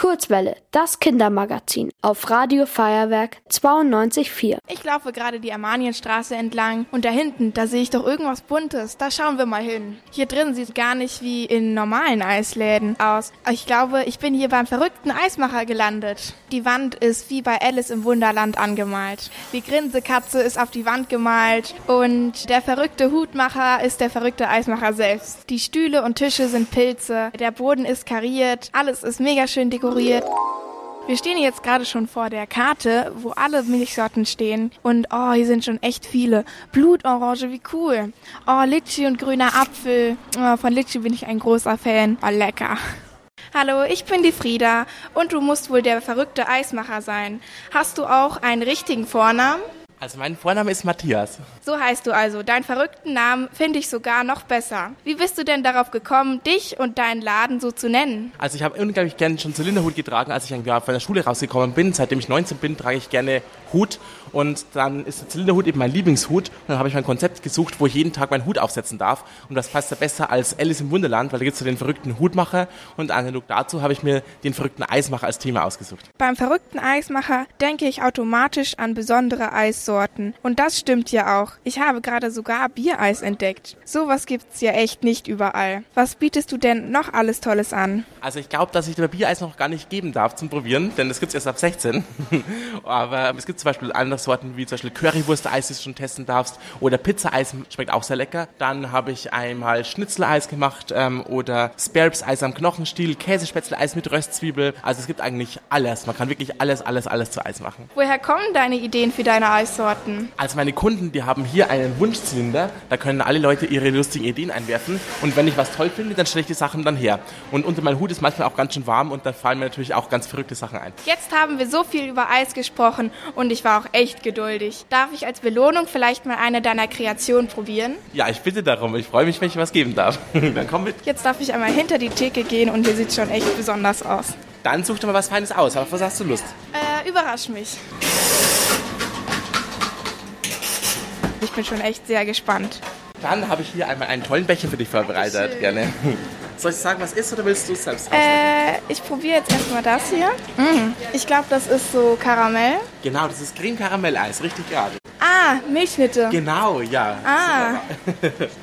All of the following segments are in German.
Kurzwelle, das Kindermagazin auf Radio Feuerwerk 92.4. Ich laufe gerade die Armanienstraße entlang und da hinten, da sehe ich doch irgendwas Buntes. Da schauen wir mal hin. Hier drin sieht es gar nicht wie in normalen Eisläden aus. Ich glaube, ich bin hier beim verrückten Eismacher gelandet. Die Wand ist wie bei Alice im Wunderland angemalt. Die Grinsekatze ist auf die Wand gemalt und der verrückte Hutmacher ist der verrückte Eismacher selbst. Die Stühle und Tische sind Pilze, der Boden ist kariert, alles ist mega schön dekoriert dekoriert. Wir stehen jetzt gerade schon vor der Karte, wo alle Milchsorten stehen. Und oh, hier sind schon echt viele. Blutorange, wie cool. Oh, Litschi und grüner Apfel. Oh, von Litschi bin ich ein großer Fan. Oh, lecker. Hallo, ich bin die Frieda und du musst wohl der verrückte Eismacher sein. Hast du auch einen richtigen Vornamen? Also mein Vorname ist Matthias. So heißt du also. Deinen verrückten Namen finde ich sogar noch besser. Wie bist du denn darauf gekommen, dich und deinen Laden so zu nennen? Also ich habe unglaublich gerne schon Zylinderhut getragen, als ich ein Jahr von der Schule rausgekommen bin. Seitdem ich 19 bin, trage ich gerne Hut und dann ist der Zylinderhut eben mein Lieblingshut. Und dann habe ich mein Konzept gesucht, wo ich jeden Tag meinen Hut aufsetzen darf. Und das passt ja besser als Alice im Wunderland, weil da gibt es ja den verrückten Hutmacher. Und analog dazu habe ich mir den verrückten Eismacher als Thema ausgesucht. Beim verrückten Eismacher denke ich automatisch an besondere Eissorten. Und das stimmt ja auch. Ich habe gerade sogar Biereis entdeckt. Sowas gibt's ja echt nicht überall. Was bietest du denn noch alles Tolles an? Also ich glaube, dass ich dir Biereis noch gar nicht geben darf zum Probieren, denn das gibt's erst ab 16. Aber es gibt zum Beispiel andere Sorten wie zum Beispiel Currywurst-Eis, das du schon testen darfst, oder Pizza-Eis, schmeckt auch sehr lecker. Dann habe ich einmal Schnitzeleis gemacht ähm, oder Sparrows-Eis am Knochenstiel, Käsespätzle-Eis mit Röstzwiebel. Also es gibt eigentlich alles. Man kann wirklich alles, alles, alles zu Eis machen. Woher kommen deine Ideen für deine Eissorten? Also meine Kunden, die haben hier einen Wunschzylinder. Da können alle Leute ihre lustigen Ideen einwerfen. Und wenn ich was toll finde, dann stelle ich die Sachen dann her. Und unter meinem Hut ist manchmal auch ganz schön warm und da fallen mir natürlich auch ganz verrückte Sachen ein. Jetzt haben wir so viel über Eis gesprochen und ich war auch echt geduldig. Darf ich als Belohnung vielleicht mal eine deiner Kreationen probieren? Ja, ich bitte darum. Ich freue mich, wenn ich was geben darf. Dann komm mit. Jetzt darf ich einmal hinter die Theke gehen und hier sieht schon echt besonders aus. Dann such dir mal was Feines aus. Auf was hast du Lust? Äh, überrasch mich. Ich bin schon echt sehr gespannt. Dann habe ich hier einmal einen tollen Becher für dich vorbereitet. Gerne. Soll ich sagen, was ist oder willst du es selbst auswählen? Äh, ich probiere jetzt erstmal das hier. Mm. Ich glaube, das ist so Karamell. Genau, das ist Creme-Karamell-Eis, richtig gerade. Ah, Milchschnitte. Genau, ja. Ah.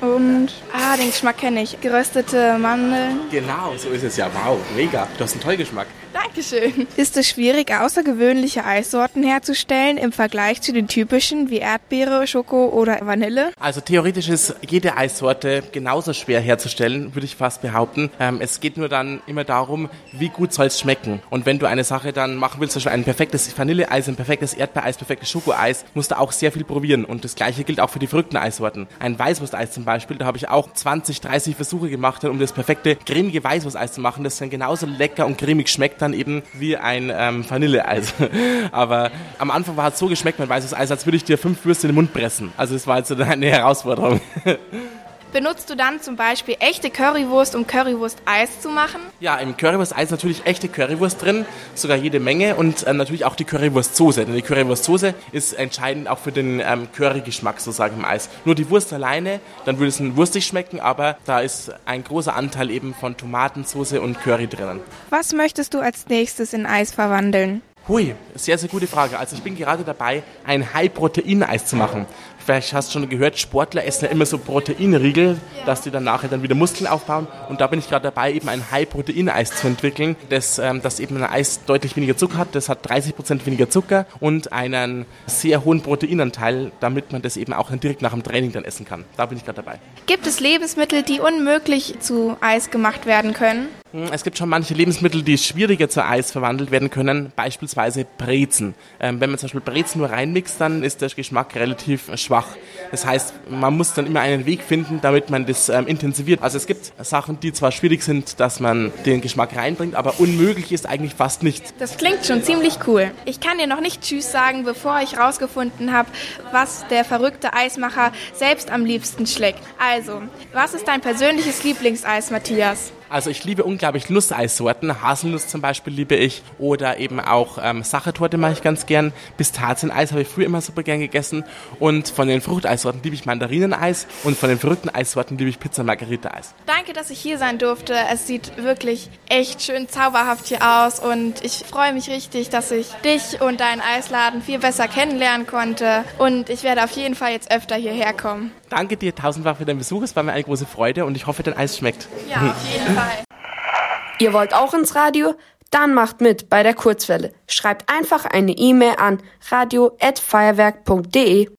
Und, ah, den Geschmack kenne ich. Geröstete Mandeln. Genau, so ist es ja. Wow, mega. Du hast einen tollen Geschmack. Dankeschön. Ist es schwierig, außergewöhnliche Eissorten herzustellen im Vergleich zu den typischen wie Erdbeere, Schoko oder Vanille? Also theoretisch ist jede Eissorte genauso schwer herzustellen, würde ich fast behaupten. Ähm, es geht nur dann immer darum, wie gut soll es schmecken. Und wenn du eine Sache dann machen willst, zum Beispiel ein perfektes Vanilleeis, ein perfektes Erdbeereis, perfektes Schokoeis, musst du auch sehr viel probieren. Und das gleiche gilt auch für die verrückten Eissorten. Ein Weißwursteis zum Beispiel, da habe ich auch 20, 30 Versuche gemacht, um das perfekte cremige Weißwursteis zu machen, das dann genauso lecker und cremig schmeckt dann eben wie ein ähm, Vanilleeis. Aber am Anfang war es so geschmeckt, mein weißes Eis, als würde ich dir fünf Würste in den Mund pressen. Also es war jetzt eine Herausforderung. Benutzt du dann zum Beispiel echte Currywurst, um Currywurst-Eis zu machen? Ja, im Currywurst-Eis natürlich echte Currywurst drin, sogar jede Menge und äh, natürlich auch die Currywurst-Soße. Denn die Currywurst-Soße ist entscheidend auch für den ähm, Curry-Geschmack sozusagen im Eis. Nur die Wurst alleine, dann würde es wurstig schmecken, aber da ist ein großer Anteil eben von Tomatensoße und Curry drinnen. Was möchtest du als nächstes in Eis verwandeln? Hui, sehr, sehr gute Frage. Also ich bin gerade dabei, ein High-Protein-Eis zu machen vielleicht hast du schon gehört, Sportler essen ja immer so Proteinriegel, ja. dass die dann nachher dann wieder Muskeln aufbauen. Und da bin ich gerade dabei, eben ein High-Protein-Eis zu entwickeln, das, ähm, das eben ein Eis deutlich weniger Zucker hat. Das hat 30% weniger Zucker und einen sehr hohen Proteinanteil, damit man das eben auch direkt nach dem Training dann essen kann. Da bin ich gerade dabei. Gibt es Lebensmittel, die unmöglich zu Eis gemacht werden können? Hm, es gibt schon manche Lebensmittel, die schwieriger zu Eis verwandelt werden können, beispielsweise Brezen. Ähm, wenn man zum Beispiel Brezen nur reinmixt, dann ist der Geschmack relativ schwach. Das heißt, man muss dann immer einen Weg finden, damit man das ähm, intensiviert. Also es gibt Sachen, die zwar schwierig sind, dass man den Geschmack reinbringt, aber unmöglich ist eigentlich fast nichts. Das klingt schon ziemlich cool. Ich kann dir noch nicht Tschüss sagen, bevor ich rausgefunden habe, was der verrückte Eismacher selbst am liebsten schlägt. Also, was ist dein persönliches Lieblingseis, Matthias? Also ich liebe unglaublich Nusseissorten. Haselnuss zum Beispiel liebe ich. Oder eben auch ähm, Sachertorte mache ich ganz gern. Pistazieneis habe ich früher immer super gern gegessen. Und von den Fruchteissorten liebe ich Mandarineneis. Und von den verrückten Eissorten liebe ich Pizza Margarita Eis. Danke, dass ich hier sein durfte. Es sieht wirklich echt schön zauberhaft hier aus. Und ich freue mich richtig, dass ich dich und deinen Eisladen viel besser kennenlernen konnte. Und ich werde auf jeden Fall jetzt öfter hierher kommen. Danke dir tausendfach für deinen Besuch. Es war mir eine große Freude und ich hoffe, dein Eis schmeckt. Ja, auf jeden Fall. Ihr wollt auch ins Radio? Dann macht mit bei der Kurzwelle. Schreibt einfach eine E-Mail an radio@feuerwerk.de.